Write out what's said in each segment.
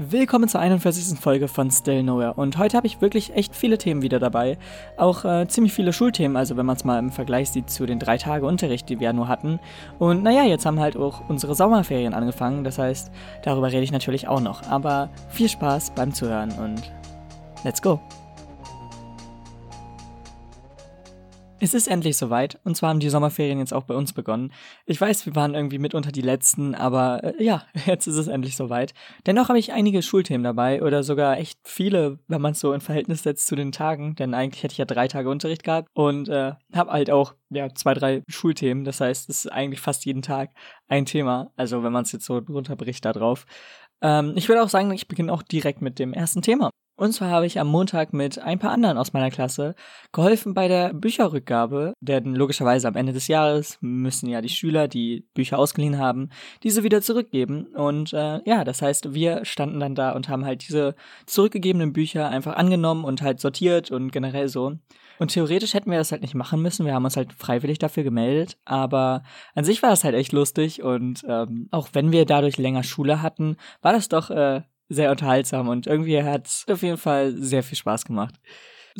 Willkommen zur 41. Folge von Still Nowhere und heute habe ich wirklich echt viele Themen wieder dabei. Auch äh, ziemlich viele Schulthemen, also wenn man es mal im Vergleich sieht zu den drei Tage Unterricht, die wir ja nur hatten. Und naja, jetzt haben halt auch unsere Sommerferien angefangen, das heißt, darüber rede ich natürlich auch noch. Aber viel Spaß beim Zuhören und let's go! Es ist endlich soweit, und zwar haben die Sommerferien jetzt auch bei uns begonnen. Ich weiß, wir waren irgendwie mitunter die Letzten, aber äh, ja, jetzt ist es endlich soweit. Dennoch habe ich einige Schulthemen dabei, oder sogar echt viele, wenn man es so in Verhältnis setzt zu den Tagen, denn eigentlich hätte ich ja drei Tage Unterricht gehabt und äh, habe halt auch ja, zwei, drei Schulthemen. Das heißt, es ist eigentlich fast jeden Tag ein Thema, also wenn man es jetzt so runterbricht da drauf. Ähm, ich würde auch sagen, ich beginne auch direkt mit dem ersten Thema. Und zwar habe ich am Montag mit ein paar anderen aus meiner Klasse geholfen bei der Bücherrückgabe, denn logischerweise am Ende des Jahres müssen ja die Schüler, die Bücher ausgeliehen haben, diese wieder zurückgeben. Und äh, ja, das heißt, wir standen dann da und haben halt diese zurückgegebenen Bücher einfach angenommen und halt sortiert und generell so. Und theoretisch hätten wir das halt nicht machen müssen. Wir haben uns halt freiwillig dafür gemeldet. Aber an sich war das halt echt lustig. Und ähm, auch wenn wir dadurch länger Schule hatten, war das doch äh, sehr unterhaltsam und irgendwie hat es auf jeden Fall sehr viel Spaß gemacht.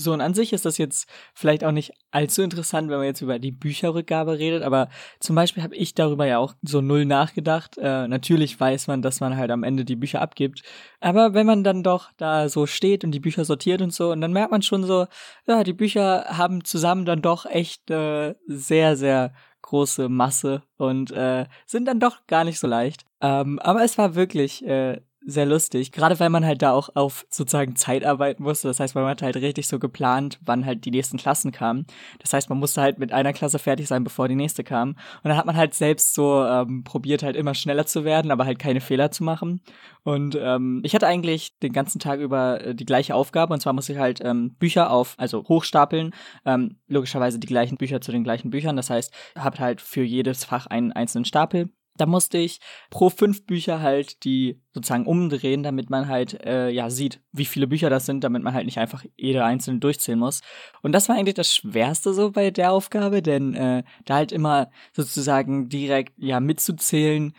So, und an sich ist das jetzt vielleicht auch nicht allzu interessant, wenn man jetzt über die Bücherrückgabe redet, aber zum Beispiel habe ich darüber ja auch so null nachgedacht. Äh, natürlich weiß man, dass man halt am Ende die Bücher abgibt, aber wenn man dann doch da so steht und die Bücher sortiert und so, und dann merkt man schon so, ja, die Bücher haben zusammen dann doch echt äh, sehr, sehr große Masse und äh, sind dann doch gar nicht so leicht. Ähm, aber es war wirklich äh, sehr lustig, gerade weil man halt da auch auf sozusagen Zeit arbeiten musste. Das heißt, man hat halt richtig so geplant, wann halt die nächsten Klassen kamen. Das heißt, man musste halt mit einer Klasse fertig sein, bevor die nächste kam. Und dann hat man halt selbst so ähm, probiert, halt immer schneller zu werden, aber halt keine Fehler zu machen. Und ähm, ich hatte eigentlich den ganzen Tag über äh, die gleiche Aufgabe. Und zwar musste ich halt ähm, Bücher auf, also hochstapeln. Ähm, logischerweise die gleichen Bücher zu den gleichen Büchern. Das heißt, habt halt für jedes Fach einen einzelnen Stapel da musste ich pro fünf Bücher halt die sozusagen umdrehen, damit man halt äh, ja sieht, wie viele Bücher das sind, damit man halt nicht einfach jede einzelne durchzählen muss. Und das war eigentlich das Schwerste so bei der Aufgabe, denn äh, da halt immer sozusagen direkt ja mitzuzählen,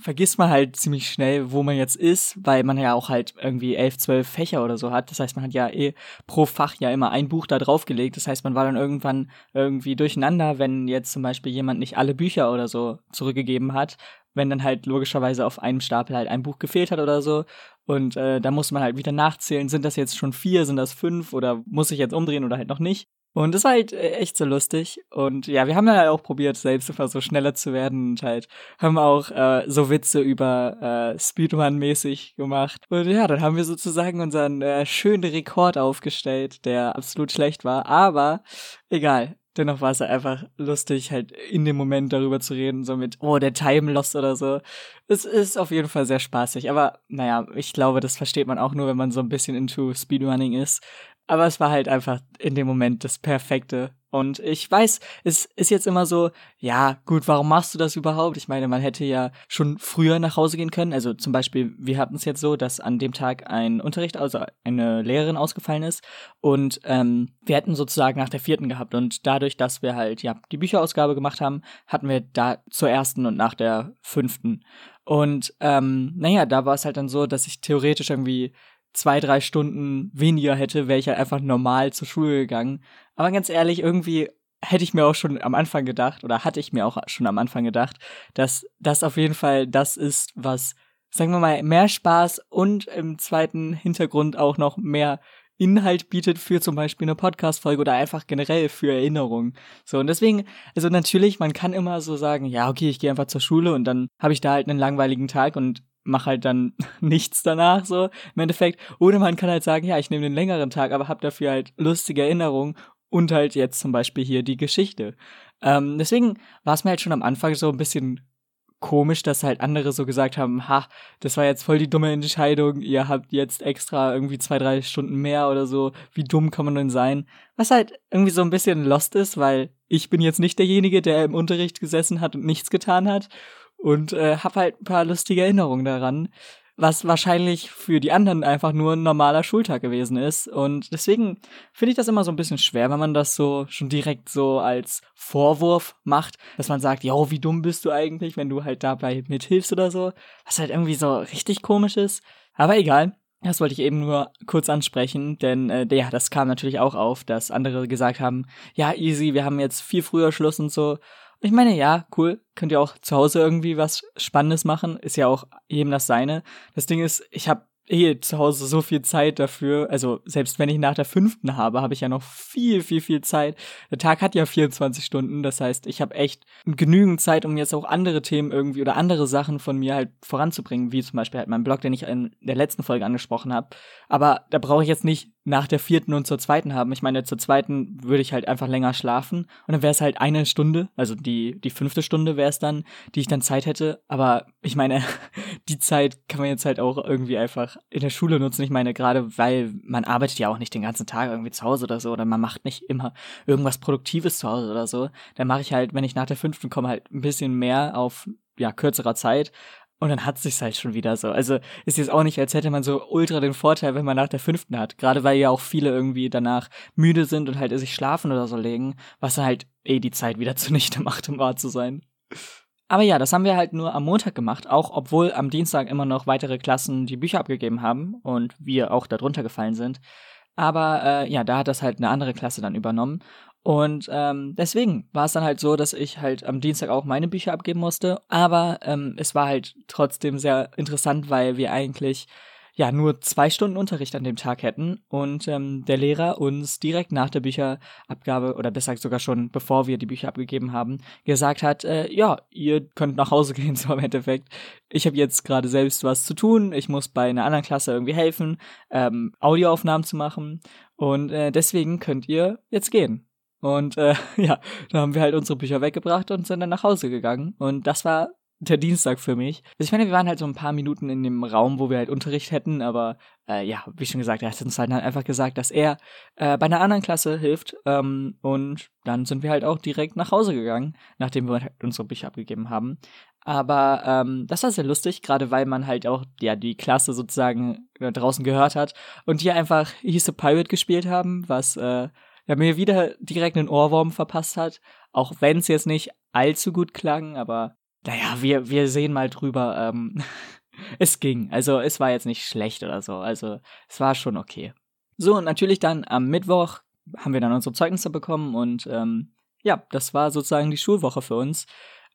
vergisst man halt ziemlich schnell, wo man jetzt ist, weil man ja auch halt irgendwie elf, zwölf Fächer oder so hat. Das heißt, man hat ja eh pro Fach ja immer ein Buch da draufgelegt. Das heißt, man war dann irgendwann irgendwie durcheinander, wenn jetzt zum Beispiel jemand nicht alle Bücher oder so zurückgegeben hat, wenn dann halt logischerweise auf einem Stapel halt ein Buch gefehlt hat oder so. Und äh, da muss man halt wieder nachzählen, sind das jetzt schon vier, sind das fünf oder muss ich jetzt umdrehen oder halt noch nicht. Und das war halt äh, echt so lustig. Und ja, wir haben dann halt auch probiert, selbst immer so schneller zu werden und halt haben auch äh, so Witze über äh, Speedrun-mäßig gemacht. Und ja, dann haben wir sozusagen unseren äh, schönen Rekord aufgestellt, der absolut schlecht war. Aber egal. Dennoch war es einfach lustig, halt in dem Moment darüber zu reden, so mit, oh, der Time Lost oder so. Es ist auf jeden Fall sehr spaßig. Aber naja, ich glaube, das versteht man auch nur, wenn man so ein bisschen into Speedrunning ist. Aber es war halt einfach in dem Moment das Perfekte. Und ich weiß, es ist jetzt immer so, ja, gut, warum machst du das überhaupt? Ich meine, man hätte ja schon früher nach Hause gehen können. Also zum Beispiel, wir hatten es jetzt so, dass an dem Tag ein Unterricht, also eine Lehrerin ausgefallen ist. Und ähm, wir hätten sozusagen nach der vierten gehabt. Und dadurch, dass wir halt, ja, die Bücherausgabe gemacht haben, hatten wir da zur ersten und nach der fünften. Und ähm, naja, da war es halt dann so, dass ich theoretisch irgendwie zwei, drei Stunden weniger hätte, wäre ich halt einfach normal zur Schule gegangen. Aber ganz ehrlich, irgendwie hätte ich mir auch schon am Anfang gedacht, oder hatte ich mir auch schon am Anfang gedacht, dass das auf jeden Fall das ist, was, sagen wir mal, mehr Spaß und im zweiten Hintergrund auch noch mehr Inhalt bietet für zum Beispiel eine Podcast-Folge oder einfach generell für Erinnerungen. So, und deswegen, also natürlich, man kann immer so sagen, ja, okay, ich gehe einfach zur Schule und dann habe ich da halt einen langweiligen Tag und mach halt dann nichts danach so im Endeffekt. Oder man kann halt sagen, ja, ich nehme den längeren Tag, aber hab dafür halt lustige Erinnerungen und halt jetzt zum Beispiel hier die Geschichte. Ähm, deswegen war es mir halt schon am Anfang so ein bisschen komisch, dass halt andere so gesagt haben, ha, das war jetzt voll die dumme Entscheidung, ihr habt jetzt extra irgendwie zwei, drei Stunden mehr oder so, wie dumm kann man denn sein? Was halt irgendwie so ein bisschen lost ist, weil ich bin jetzt nicht derjenige, der im Unterricht gesessen hat und nichts getan hat und äh, habe halt ein paar lustige Erinnerungen daran, was wahrscheinlich für die anderen einfach nur ein normaler Schultag gewesen ist. Und deswegen finde ich das immer so ein bisschen schwer, wenn man das so schon direkt so als Vorwurf macht, dass man sagt, ja, wie dumm bist du eigentlich, wenn du halt dabei mithilfst oder so, was halt irgendwie so richtig komisch ist. Aber egal. Das wollte ich eben nur kurz ansprechen, denn äh, ja, das kam natürlich auch auf, dass andere gesagt haben, ja, easy, wir haben jetzt viel früher Schluss und so. Ich meine, ja, cool, könnt ihr auch zu Hause irgendwie was Spannendes machen, ist ja auch jedem das seine. Das Ding ist, ich habe eh zu Hause so viel Zeit dafür. Also selbst wenn ich nach der fünften habe, habe ich ja noch viel, viel, viel Zeit. Der Tag hat ja 24 Stunden. Das heißt, ich habe echt genügend Zeit, um jetzt auch andere Themen irgendwie oder andere Sachen von mir halt voranzubringen, wie zum Beispiel halt mein Blog, den ich in der letzten Folge angesprochen habe. Aber da brauche ich jetzt nicht nach der vierten und zur zweiten haben. Ich meine, zur zweiten würde ich halt einfach länger schlafen und dann wäre es halt eine Stunde, also die, die fünfte Stunde wäre es dann, die ich dann Zeit hätte. Aber ich meine, die Zeit kann man jetzt halt auch irgendwie einfach in der Schule nutzen. Ich meine, gerade weil man arbeitet ja auch nicht den ganzen Tag irgendwie zu Hause oder so oder man macht nicht immer irgendwas Produktives zu Hause oder so. Dann mache ich halt, wenn ich nach der fünften komme, halt ein bisschen mehr auf ja, kürzerer Zeit und dann hat sich's halt schon wieder so. Also ist jetzt auch nicht, als hätte man so ultra den Vorteil, wenn man nach der fünften hat. Gerade weil ja auch viele irgendwie danach müde sind und halt sich schlafen oder so legen, was dann halt eh die Zeit wieder zunichte macht, um wahr zu sein. Aber ja, das haben wir halt nur am Montag gemacht, auch obwohl am Dienstag immer noch weitere Klassen die Bücher abgegeben haben und wir auch darunter gefallen sind. Aber äh, ja, da hat das halt eine andere Klasse dann übernommen. Und ähm, deswegen war es dann halt so, dass ich halt am Dienstag auch meine Bücher abgeben musste. Aber ähm, es war halt trotzdem sehr interessant, weil wir eigentlich ja nur zwei Stunden Unterricht an dem Tag hätten und ähm, der Lehrer uns direkt nach der Bücherabgabe oder besser sogar schon bevor wir die Bücher abgegeben haben gesagt hat, äh, ja ihr könnt nach Hause gehen so im Endeffekt. Ich habe jetzt gerade selbst was zu tun, ich muss bei einer anderen Klasse irgendwie helfen, ähm, Audioaufnahmen zu machen und äh, deswegen könnt ihr jetzt gehen. Und äh, ja, da haben wir halt unsere Bücher weggebracht und sind dann nach Hause gegangen. Und das war der Dienstag für mich. Also ich meine, wir waren halt so ein paar Minuten in dem Raum, wo wir halt Unterricht hätten, aber äh, ja, wie schon gesagt, er hat uns halt einfach gesagt, dass er äh, bei einer anderen Klasse hilft. Ähm, und dann sind wir halt auch direkt nach Hause gegangen, nachdem wir halt unsere Bücher abgegeben haben. Aber ähm, das war sehr lustig, gerade weil man halt auch ja die Klasse sozusagen äh, draußen gehört hat und die einfach He's a Pirate gespielt haben, was äh, ja, mir wieder direkt einen Ohrwurm verpasst hat. Auch wenn es jetzt nicht allzu gut klang, aber naja, wir, wir sehen mal drüber. Ähm, es ging. Also es war jetzt nicht schlecht oder so. Also es war schon okay. So, und natürlich dann am Mittwoch haben wir dann unsere Zeugnisse bekommen und ähm, ja, das war sozusagen die Schulwoche für uns.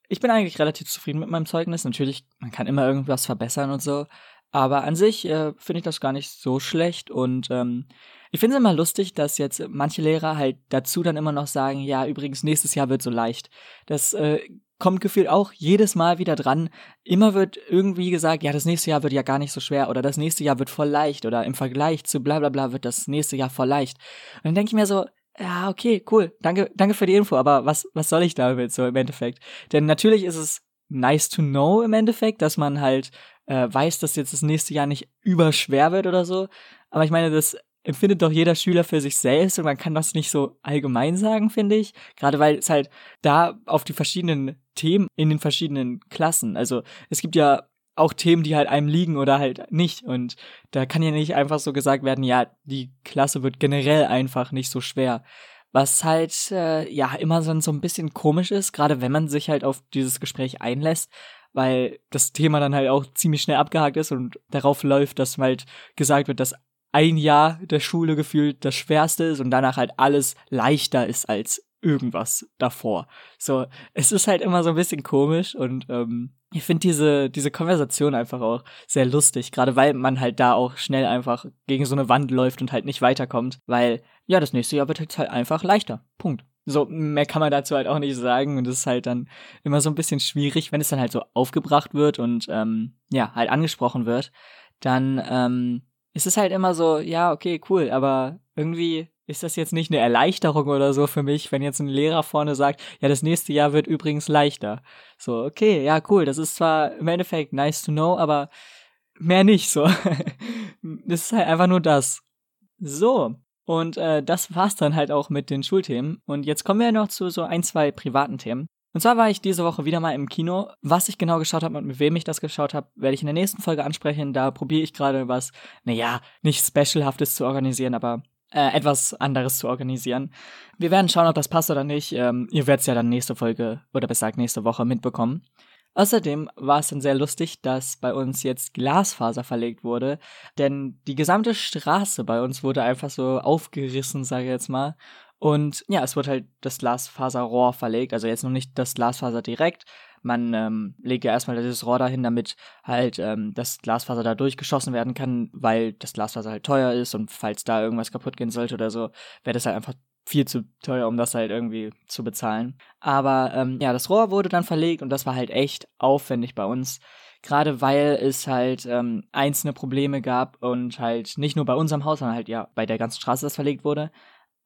Ich bin eigentlich relativ zufrieden mit meinem Zeugnis. Natürlich, man kann immer irgendwas verbessern und so. Aber an sich äh, finde ich das gar nicht so schlecht und ähm, ich finde es immer lustig, dass jetzt manche Lehrer halt dazu dann immer noch sagen, ja, übrigens, nächstes Jahr wird so leicht. Das äh, kommt gefühlt auch jedes Mal wieder dran. Immer wird irgendwie gesagt, ja, das nächste Jahr wird ja gar nicht so schwer oder das nächste Jahr wird voll leicht oder im Vergleich zu bla bla bla wird das nächste Jahr voll leicht. Und dann denke ich mir so, ja, okay, cool, danke, danke für die Info, aber was, was soll ich damit so im Endeffekt? Denn natürlich ist es nice to know im Endeffekt, dass man halt äh, weiß, dass jetzt das nächste Jahr nicht überschwer wird oder so. Aber ich meine, das empfindet doch jeder Schüler für sich selbst und man kann das nicht so allgemein sagen, finde ich. Gerade weil es halt da auf die verschiedenen Themen in den verschiedenen Klassen, also es gibt ja auch Themen, die halt einem liegen oder halt nicht. Und da kann ja nicht einfach so gesagt werden, ja, die Klasse wird generell einfach nicht so schwer. Was halt, äh, ja, immer so, so ein bisschen komisch ist, gerade wenn man sich halt auf dieses Gespräch einlässt, weil das Thema dann halt auch ziemlich schnell abgehakt ist und darauf läuft, dass halt gesagt wird, dass ein Jahr der Schule gefühlt das Schwerste ist und danach halt alles leichter ist als irgendwas davor. So, es ist halt immer so ein bisschen komisch und ähm, ich finde diese, diese Konversation einfach auch sehr lustig, gerade weil man halt da auch schnell einfach gegen so eine Wand läuft und halt nicht weiterkommt, weil ja, das nächste Jahr wird halt einfach leichter. Punkt. So, mehr kann man dazu halt auch nicht sagen und es ist halt dann immer so ein bisschen schwierig, wenn es dann halt so aufgebracht wird und ähm, ja, halt angesprochen wird, dann ähm, ist es halt immer so, ja, okay, cool, aber irgendwie ist das jetzt nicht eine Erleichterung oder so für mich, wenn jetzt ein Lehrer vorne sagt, ja, das nächste Jahr wird übrigens leichter. So, okay, ja, cool, das ist zwar im Endeffekt nice to know, aber mehr nicht so. das ist halt einfach nur das. So, und äh, das war's dann halt auch mit den Schulthemen. Und jetzt kommen wir noch zu so ein, zwei privaten Themen. Und zwar war ich diese Woche wieder mal im Kino. Was ich genau geschaut habe und mit wem ich das geschaut habe, werde ich in der nächsten Folge ansprechen. Da probiere ich gerade was, naja, nicht Specialhaftes zu organisieren, aber äh, etwas anderes zu organisieren. Wir werden schauen, ob das passt oder nicht. Ähm, ihr werdet es ja dann nächste Folge oder besser gesagt nächste Woche mitbekommen. Außerdem war es dann sehr lustig, dass bei uns jetzt Glasfaser verlegt wurde, denn die gesamte Straße bei uns wurde einfach so aufgerissen, sage ich jetzt mal. Und ja, es wurde halt das Glasfaserrohr verlegt, also jetzt noch nicht das Glasfaser direkt. Man ähm, legt ja erstmal dieses Rohr dahin, damit halt ähm, das Glasfaser da durchgeschossen werden kann, weil das Glasfaser halt teuer ist und falls da irgendwas kaputt gehen sollte oder so, wäre das halt einfach viel zu teuer, um das halt irgendwie zu bezahlen. Aber ähm, ja, das Rohr wurde dann verlegt und das war halt echt aufwendig bei uns. Gerade weil es halt ähm, einzelne Probleme gab und halt nicht nur bei unserem Haus, sondern halt ja bei der ganzen Straße das verlegt wurde.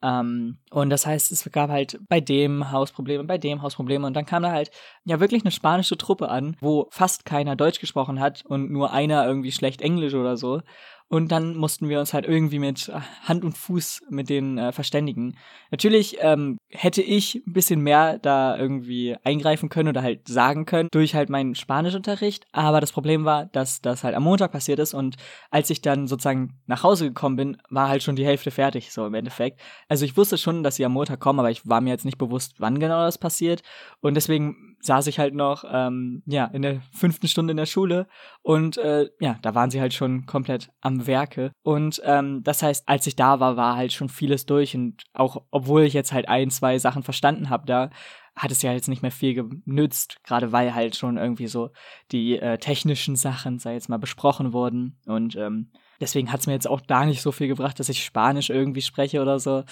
Ähm, und das heißt, es gab halt bei dem Haus Probleme, bei dem Haus Probleme. Und dann kam da halt ja wirklich eine spanische Truppe an, wo fast keiner Deutsch gesprochen hat und nur einer irgendwie schlecht Englisch oder so. Und dann mussten wir uns halt irgendwie mit äh, Hand und Fuß mit denen äh, verständigen. Natürlich ähm, hätte ich ein bisschen mehr da irgendwie eingreifen können oder halt sagen können durch halt meinen Spanischunterricht. Aber das Problem war, dass das halt am Montag passiert ist und als ich dann sozusagen nach Hause gekommen bin, war halt schon die Hälfte fertig, so im Endeffekt. Also ich wusste schon, dass sie am Montag kommen, aber ich war mir jetzt nicht bewusst, wann genau das passiert. Und deswegen saß ich halt noch, ähm, ja, in der fünften Stunde in der Schule und äh, ja, da waren sie halt schon komplett am Werke. Und ähm, das heißt, als ich da war, war halt schon vieles durch und auch, obwohl ich jetzt halt ein, zwei Sachen verstanden habe da, hat es ja jetzt nicht mehr viel genützt, gerade weil halt schon irgendwie so die äh, technischen Sachen, sei jetzt mal, besprochen wurden und ähm, Deswegen hat es mir jetzt auch da nicht so viel gebracht, dass ich Spanisch irgendwie spreche oder so.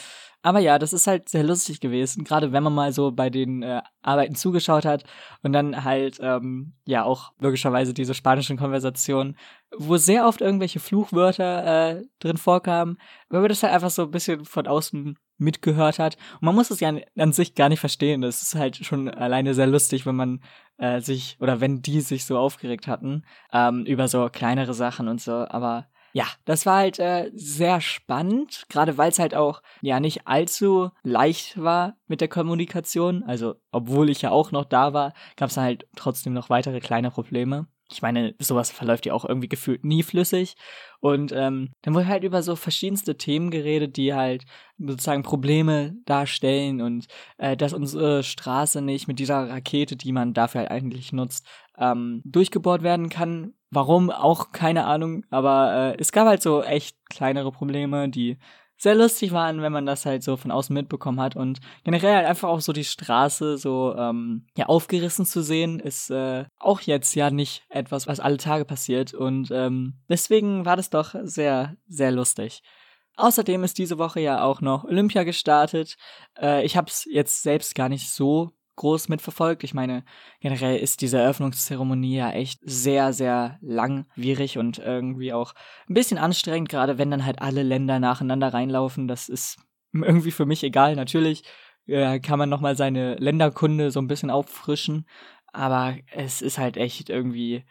Aber ja, das ist halt sehr lustig gewesen, gerade wenn man mal so bei den äh, Arbeiten zugeschaut hat und dann halt, ähm, ja, auch logischerweise diese spanischen Konversationen, wo sehr oft irgendwelche Fluchwörter äh, drin vorkamen, wenn man das halt einfach so ein bisschen von außen mitgehört hat. Und man muss es ja an sich gar nicht verstehen. Das ist halt schon alleine sehr lustig, wenn man äh, sich oder wenn die sich so aufgeregt hatten ähm, über so kleinere Sachen und so. Aber ja, das war halt äh, sehr spannend, gerade weil es halt auch ja nicht allzu leicht war mit der Kommunikation. Also, obwohl ich ja auch noch da war, gab es halt trotzdem noch weitere kleine Probleme. Ich meine, sowas verläuft ja auch irgendwie gefühlt nie flüssig. Und ähm, dann wurde halt über so verschiedenste Themen geredet, die halt sozusagen Probleme darstellen und äh, dass unsere Straße nicht mit dieser Rakete, die man dafür halt eigentlich nutzt, ähm, durchgebohrt werden kann, Warum? Auch keine Ahnung, aber äh, es gab halt so echt kleinere Probleme, die sehr lustig waren, wenn man das halt so von außen mitbekommen hat und generell halt einfach auch so die Straße so ähm, ja aufgerissen zu sehen ist äh, auch jetzt ja nicht etwas, was alle Tage passiert und ähm, deswegen war das doch sehr sehr lustig. Außerdem ist diese Woche ja auch noch Olympia gestartet. Äh, ich habe es jetzt selbst gar nicht so groß mitverfolgt. Ich meine, generell ist diese Eröffnungszeremonie ja echt sehr, sehr langwierig und irgendwie auch ein bisschen anstrengend, gerade wenn dann halt alle Länder nacheinander reinlaufen. Das ist irgendwie für mich egal. Natürlich äh, kann man nochmal seine Länderkunde so ein bisschen auffrischen, aber es ist halt echt irgendwie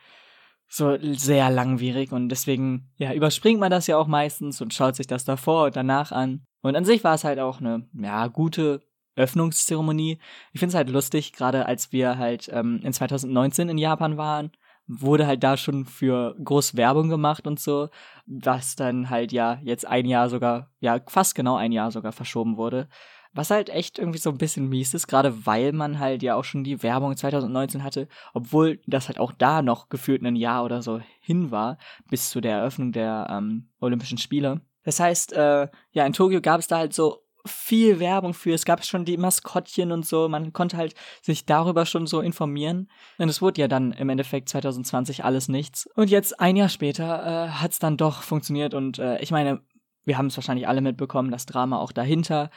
so sehr langwierig und deswegen, ja, überspringt man das ja auch meistens und schaut sich das davor und danach an. Und an sich war es halt auch eine, ja, gute Öffnungszeremonie. Ich finde es halt lustig, gerade als wir halt ähm, in 2019 in Japan waren, wurde halt da schon für groß Werbung gemacht und so, was dann halt ja jetzt ein Jahr sogar, ja fast genau ein Jahr sogar verschoben wurde. Was halt echt irgendwie so ein bisschen mies ist, gerade weil man halt ja auch schon die Werbung 2019 hatte, obwohl das halt auch da noch gefühlt ein Jahr oder so hin war, bis zu der Eröffnung der ähm, Olympischen Spiele. Das heißt, äh, ja, in Tokio gab es da halt so viel Werbung für. Es gab schon die Maskottchen und so. Man konnte halt sich darüber schon so informieren. Und es wurde ja dann im Endeffekt 2020 alles nichts. Und jetzt ein Jahr später äh, hat es dann doch funktioniert. Und äh, ich meine, wir haben es wahrscheinlich alle mitbekommen, das Drama auch dahinter.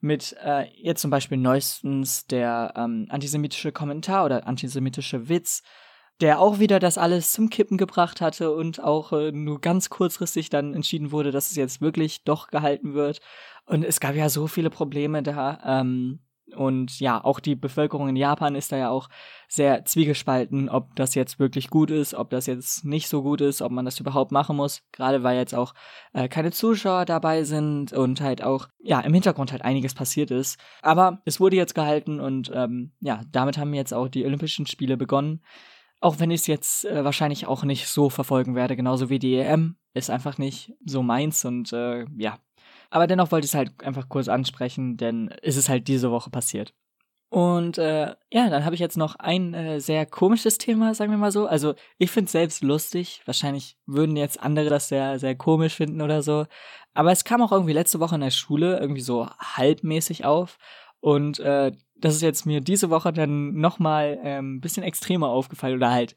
Mit äh, jetzt zum Beispiel neuestens der ähm, antisemitische Kommentar oder antisemitische Witz, der auch wieder das alles zum Kippen gebracht hatte und auch äh, nur ganz kurzfristig dann entschieden wurde, dass es jetzt wirklich doch gehalten wird. Und es gab ja so viele Probleme da. Ähm, und ja, auch die Bevölkerung in Japan ist da ja auch sehr zwiegespalten, ob das jetzt wirklich gut ist, ob das jetzt nicht so gut ist, ob man das überhaupt machen muss. Gerade weil jetzt auch äh, keine Zuschauer dabei sind und halt auch, ja, im Hintergrund halt einiges passiert ist. Aber es wurde jetzt gehalten und ähm, ja, damit haben jetzt auch die Olympischen Spiele begonnen. Auch wenn ich es jetzt äh, wahrscheinlich auch nicht so verfolgen werde, genauso wie die EM, ist einfach nicht so meins und äh, ja, aber dennoch wollte ich es halt einfach kurz ansprechen, denn es ist halt diese Woche passiert. Und äh, ja, dann habe ich jetzt noch ein äh, sehr komisches Thema, sagen wir mal so. Also ich finde es selbst lustig. Wahrscheinlich würden jetzt andere das sehr, sehr komisch finden oder so. Aber es kam auch irgendwie letzte Woche in der Schule irgendwie so halbmäßig auf. Und äh, das ist jetzt mir diese Woche dann nochmal ein ähm, bisschen extremer aufgefallen oder halt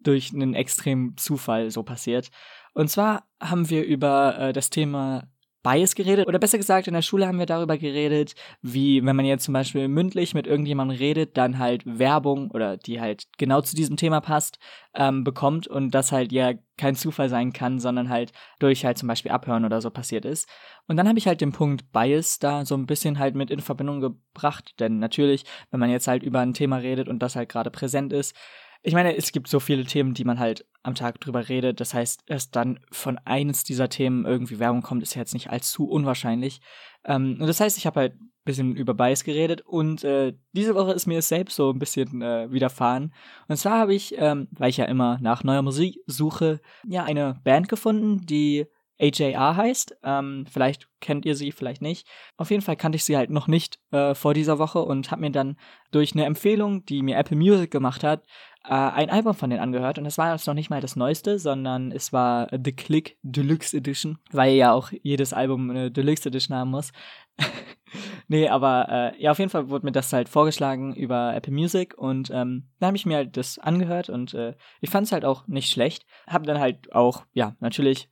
durch einen extremen Zufall so passiert. Und zwar haben wir über äh, das Thema Bias geredet. Oder besser gesagt, in der Schule haben wir darüber geredet, wie, wenn man jetzt zum Beispiel mündlich mit irgendjemandem redet, dann halt Werbung oder die halt genau zu diesem Thema passt, ähm, bekommt und das halt ja kein Zufall sein kann, sondern halt durch halt zum Beispiel Abhören oder so passiert ist. Und dann habe ich halt den Punkt Bias da so ein bisschen halt mit in Verbindung gebracht, denn natürlich, wenn man jetzt halt über ein Thema redet und das halt gerade präsent ist, ich meine, es gibt so viele Themen, die man halt am Tag drüber redet. Das heißt, dass dann von eines dieser Themen irgendwie Werbung kommt, ist ja jetzt nicht allzu unwahrscheinlich. Ähm, und das heißt, ich habe halt ein bisschen über Bias geredet und äh, diese Woche ist mir es selbst so ein bisschen äh, widerfahren. Und zwar habe ich, ähm, weil ich ja immer nach neuer Musik suche, ja eine Band gefunden, die AJR heißt. Ähm, vielleicht kennt ihr sie, vielleicht nicht. Auf jeden Fall kannte ich sie halt noch nicht äh, vor dieser Woche und habe mir dann durch eine Empfehlung, die mir Apple Music gemacht hat, ein Album von denen angehört. Und es war jetzt noch nicht mal das neueste, sondern es war The Click Deluxe Edition, weil ja auch jedes Album eine Deluxe Edition haben muss. nee, aber äh, ja, auf jeden Fall wurde mir das halt vorgeschlagen über Apple Music und ähm, dann habe ich mir halt das angehört und äh, ich fand es halt auch nicht schlecht. Hab dann halt auch, ja, natürlich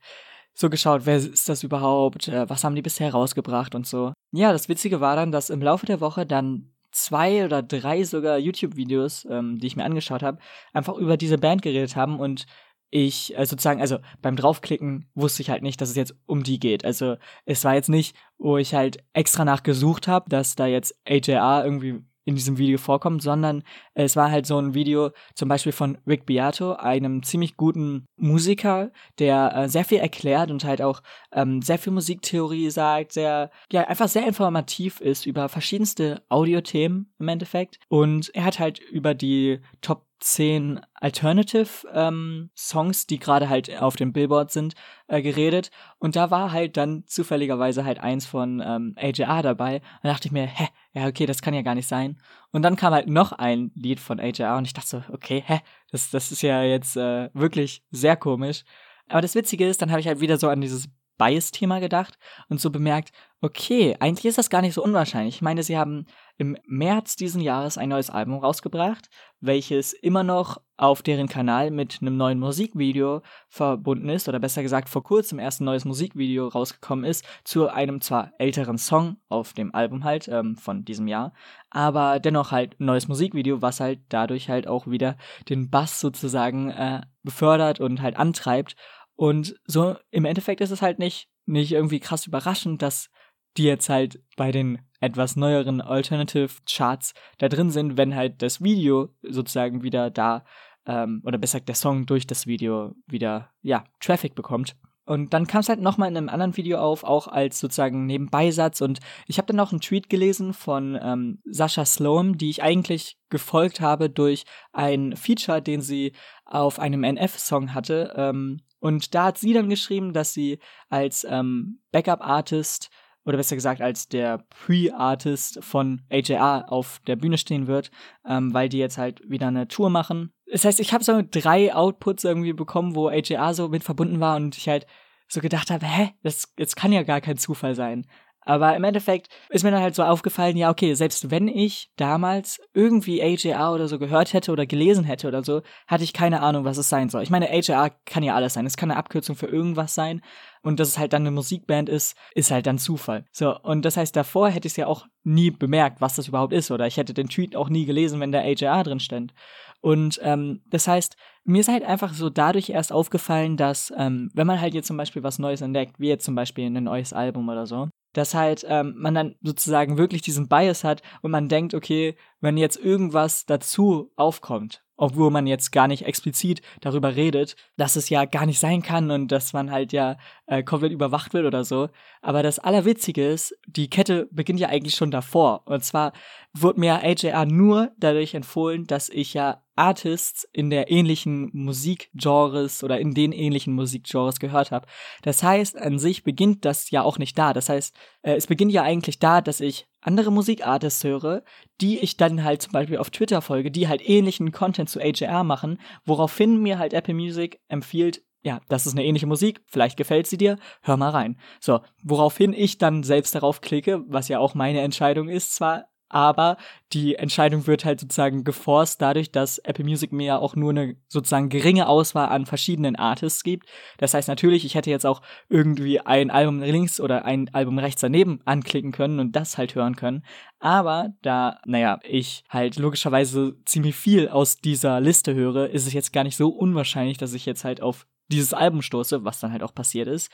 so geschaut, wer ist das überhaupt, äh, was haben die bisher rausgebracht und so. Ja, das Witzige war dann, dass im Laufe der Woche dann zwei oder drei sogar YouTube-Videos, ähm, die ich mir angeschaut habe, einfach über diese Band geredet haben und ich äh, sozusagen, also beim draufklicken wusste ich halt nicht, dass es jetzt um die geht. Also es war jetzt nicht, wo ich halt extra nachgesucht habe, dass da jetzt AJR irgendwie in diesem Video vorkommt, sondern es war halt so ein Video zum Beispiel von Rick Beato, einem ziemlich guten Musiker, der äh, sehr viel erklärt und halt auch ähm, sehr viel Musiktheorie sagt, sehr, ja, einfach sehr informativ ist über verschiedenste Audiothemen im Endeffekt. Und er hat halt über die Top zehn Alternative ähm, Songs, die gerade halt auf dem Billboard sind, äh, geredet. Und da war halt dann zufälligerweise halt eins von ähm, AJR dabei. Da dachte ich mir, hä, ja, okay, das kann ja gar nicht sein. Und dann kam halt noch ein Lied von AJR und ich dachte so, okay, hä, das, das ist ja jetzt äh, wirklich sehr komisch. Aber das Witzige ist, dann habe ich halt wieder so an dieses Bias-Thema gedacht und so bemerkt, okay, eigentlich ist das gar nicht so unwahrscheinlich. Ich meine, sie haben im März diesen Jahres ein neues Album rausgebracht, welches immer noch auf deren Kanal mit einem neuen Musikvideo verbunden ist, oder besser gesagt vor kurzem erst ein neues Musikvideo rausgekommen ist, zu einem zwar älteren Song auf dem Album halt ähm, von diesem Jahr, aber dennoch halt ein neues Musikvideo, was halt dadurch halt auch wieder den Bass sozusagen äh, befördert und halt antreibt und so im Endeffekt ist es halt nicht, nicht irgendwie krass überraschend, dass die jetzt halt bei den etwas neueren Alternative Charts da drin sind, wenn halt das Video sozusagen wieder da, ähm, oder besser gesagt der Song durch das Video wieder, ja, Traffic bekommt. Und dann kam es halt nochmal in einem anderen Video auf, auch als sozusagen Nebenbeisatz. Und ich habe dann auch einen Tweet gelesen von ähm, Sascha Sloan, die ich eigentlich gefolgt habe durch ein Feature, den sie auf einem NF-Song hatte. Ähm, und da hat sie dann geschrieben, dass sie als ähm, Backup-Artist oder besser gesagt als der Pre-Artist von AJR auf der Bühne stehen wird, ähm, weil die jetzt halt wieder eine Tour machen. Das heißt, ich habe so drei Outputs irgendwie bekommen, wo AJR so mit verbunden war und ich halt so gedacht habe, hä, das, das kann ja gar kein Zufall sein. Aber im Endeffekt ist mir dann halt so aufgefallen, ja, okay, selbst wenn ich damals irgendwie AJR oder so gehört hätte oder gelesen hätte oder so, hatte ich keine Ahnung, was es sein soll. Ich meine, AJR kann ja alles sein. Es kann eine Abkürzung für irgendwas sein. Und dass es halt dann eine Musikband ist, ist halt dann Zufall. So, und das heißt, davor hätte ich es ja auch nie bemerkt, was das überhaupt ist. Oder ich hätte den Tweet auch nie gelesen, wenn da AJR drin stand. Und ähm, das heißt, mir ist halt einfach so dadurch erst aufgefallen, dass, ähm, wenn man halt jetzt zum Beispiel was Neues entdeckt, wie jetzt zum Beispiel ein neues Album oder so, dass halt ähm, man dann sozusagen wirklich diesen Bias hat und man denkt, okay, wenn jetzt irgendwas dazu aufkommt, obwohl man jetzt gar nicht explizit darüber redet, dass es ja gar nicht sein kann und dass man halt ja äh, komplett überwacht wird oder so. Aber das Allerwitzige ist, die Kette beginnt ja eigentlich schon davor. Und zwar wurde mir AJR nur dadurch empfohlen, dass ich ja Artists in der ähnlichen Musikgenres oder in den ähnlichen Musikgenres gehört habe. Das heißt, an sich beginnt das ja auch nicht da. Das heißt, äh, es beginnt ja eigentlich da, dass ich andere Musikartists höre, die ich dann halt zum Beispiel auf Twitter folge, die halt ähnlichen Content zu AJR machen, woraufhin mir halt Apple Music empfiehlt, ja, das ist eine ähnliche Musik, vielleicht gefällt sie dir, hör mal rein. So, woraufhin ich dann selbst darauf klicke, was ja auch meine Entscheidung ist, zwar aber die Entscheidung wird halt sozusagen geforst dadurch, dass Apple Music mir ja auch nur eine sozusagen geringe Auswahl an verschiedenen Artists gibt. Das heißt natürlich, ich hätte jetzt auch irgendwie ein Album links oder ein Album rechts daneben anklicken können und das halt hören können. Aber da, naja, ich halt logischerweise ziemlich viel aus dieser Liste höre, ist es jetzt gar nicht so unwahrscheinlich, dass ich jetzt halt auf dieses Album stoße, was dann halt auch passiert ist.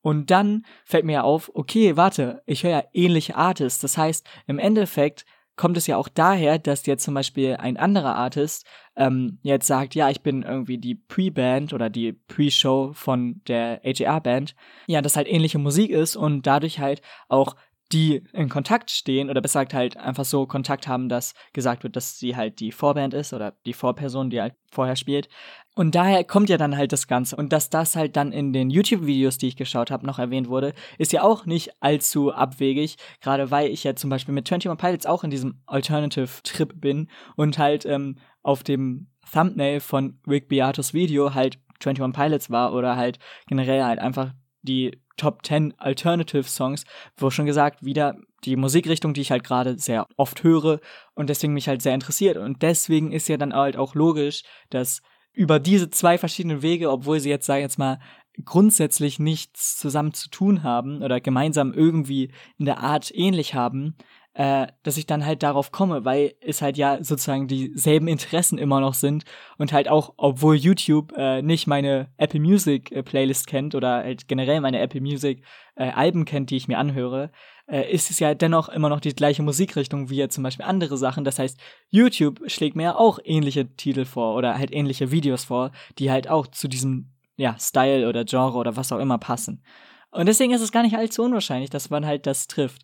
Und dann fällt mir auf, okay, warte, ich höre ja ähnliche Artists. Das heißt, im Endeffekt kommt es ja auch daher, dass jetzt zum Beispiel ein anderer Artist ähm, jetzt sagt, ja, ich bin irgendwie die Pre-Band oder die Pre-Show von der AJR-Band. Ja, das halt ähnliche Musik ist und dadurch halt auch die in Kontakt stehen oder besser gesagt halt einfach so Kontakt haben, dass gesagt wird, dass sie halt die Vorband ist oder die Vorperson, die halt vorher spielt. Und daher kommt ja dann halt das Ganze. Und dass das halt dann in den YouTube-Videos, die ich geschaut habe, noch erwähnt wurde, ist ja auch nicht allzu abwegig. Gerade weil ich ja zum Beispiel mit 21 Pilots auch in diesem Alternative-Trip bin und halt ähm, auf dem Thumbnail von Rick Beatos Video halt 21 Pilots war oder halt generell halt einfach die Top 10 Alternative Songs, wo schon gesagt, wieder die Musikrichtung, die ich halt gerade sehr oft höre und deswegen mich halt sehr interessiert. Und deswegen ist ja dann halt auch logisch, dass über diese zwei verschiedenen Wege, obwohl sie jetzt, sag ich jetzt mal, grundsätzlich nichts zusammen zu tun haben oder gemeinsam irgendwie in der Art ähnlich haben, äh, dass ich dann halt darauf komme, weil es halt ja sozusagen dieselben Interessen immer noch sind und halt auch, obwohl YouTube äh, nicht meine Apple Music äh, Playlist kennt oder halt generell meine Apple Music äh, Alben kennt, die ich mir anhöre, äh, ist es ja dennoch immer noch die gleiche Musikrichtung wie ja zum Beispiel andere Sachen. Das heißt, YouTube schlägt mir ja auch ähnliche Titel vor oder halt ähnliche Videos vor, die halt auch zu diesem ja, Style oder Genre oder was auch immer passen. Und deswegen ist es gar nicht allzu unwahrscheinlich, dass man halt das trifft.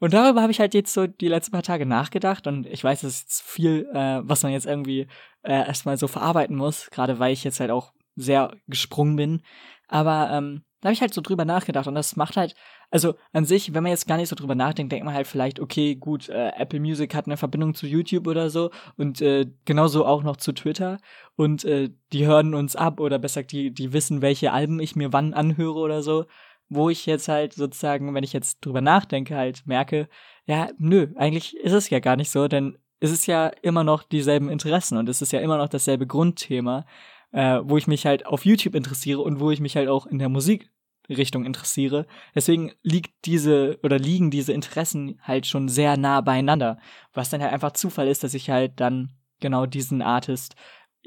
Und darüber habe ich halt jetzt so die letzten paar Tage nachgedacht und ich weiß, es ist viel, äh, was man jetzt irgendwie äh, erstmal so verarbeiten muss, gerade weil ich jetzt halt auch sehr gesprungen bin. Aber ähm, da habe ich halt so drüber nachgedacht und das macht halt, also an sich, wenn man jetzt gar nicht so drüber nachdenkt, denkt man halt vielleicht, okay, gut, äh, Apple Music hat eine Verbindung zu YouTube oder so und äh, genauso auch noch zu Twitter und äh, die hören uns ab oder besser die, die wissen, welche Alben ich mir wann anhöre oder so wo ich jetzt halt sozusagen, wenn ich jetzt drüber nachdenke, halt merke, ja, nö, eigentlich ist es ja gar nicht so, denn es ist ja immer noch dieselben Interessen und es ist ja immer noch dasselbe Grundthema, äh, wo ich mich halt auf YouTube interessiere und wo ich mich halt auch in der Musikrichtung interessiere. Deswegen liegt diese oder liegen diese Interessen halt schon sehr nah beieinander, was dann halt einfach Zufall ist, dass ich halt dann genau diesen Artist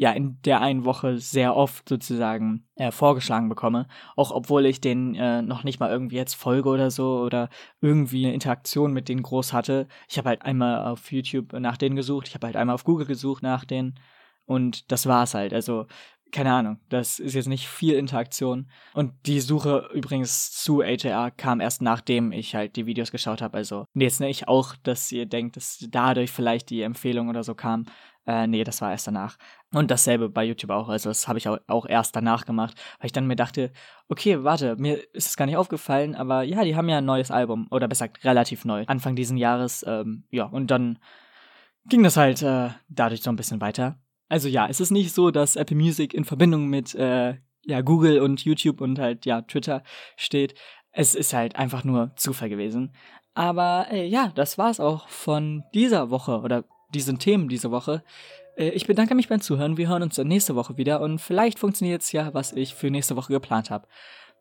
ja in der einen Woche sehr oft sozusagen äh, vorgeschlagen bekomme, auch obwohl ich den äh, noch nicht mal irgendwie jetzt folge oder so oder irgendwie eine Interaktion mit denen groß hatte. Ich habe halt einmal auf YouTube nach denen gesucht, ich habe halt einmal auf Google gesucht nach denen und das war's halt. Also keine Ahnung, das ist jetzt nicht viel Interaktion. Und die Suche übrigens zu AJR kam erst nachdem ich halt die Videos geschaut habe. Also jetzt nicht auch, dass ihr denkt, dass dadurch vielleicht die Empfehlung oder so kam. Äh, nee, das war erst danach. Und dasselbe bei YouTube auch. Also das habe ich auch erst danach gemacht, weil ich dann mir dachte, okay, warte, mir ist es gar nicht aufgefallen, aber ja, die haben ja ein neues Album. Oder besser gesagt, relativ neu. Anfang diesen Jahres. Ähm, ja, und dann ging das halt äh, dadurch so ein bisschen weiter. Also ja, es ist nicht so, dass Apple Music in Verbindung mit äh, ja, Google und YouTube und halt ja Twitter steht. Es ist halt einfach nur Zufall gewesen. Aber äh, ja, das war's auch von dieser Woche oder diesen Themen diese Woche. Äh, ich bedanke mich beim Zuhören. Wir hören uns dann nächste Woche wieder und vielleicht funktioniert es ja, was ich für nächste Woche geplant habe.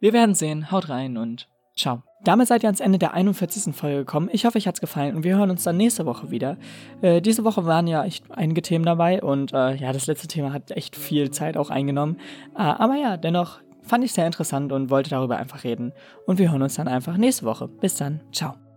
Wir werden sehen. Haut rein und ciao. Damit seid ihr ans Ende der 41. Folge gekommen. Ich hoffe, euch hat's gefallen und wir hören uns dann nächste Woche wieder. Äh, diese Woche waren ja echt einige Themen dabei und äh, ja, das letzte Thema hat echt viel Zeit auch eingenommen. Äh, aber ja, dennoch fand ich sehr interessant und wollte darüber einfach reden. Und wir hören uns dann einfach nächste Woche. Bis dann. Ciao.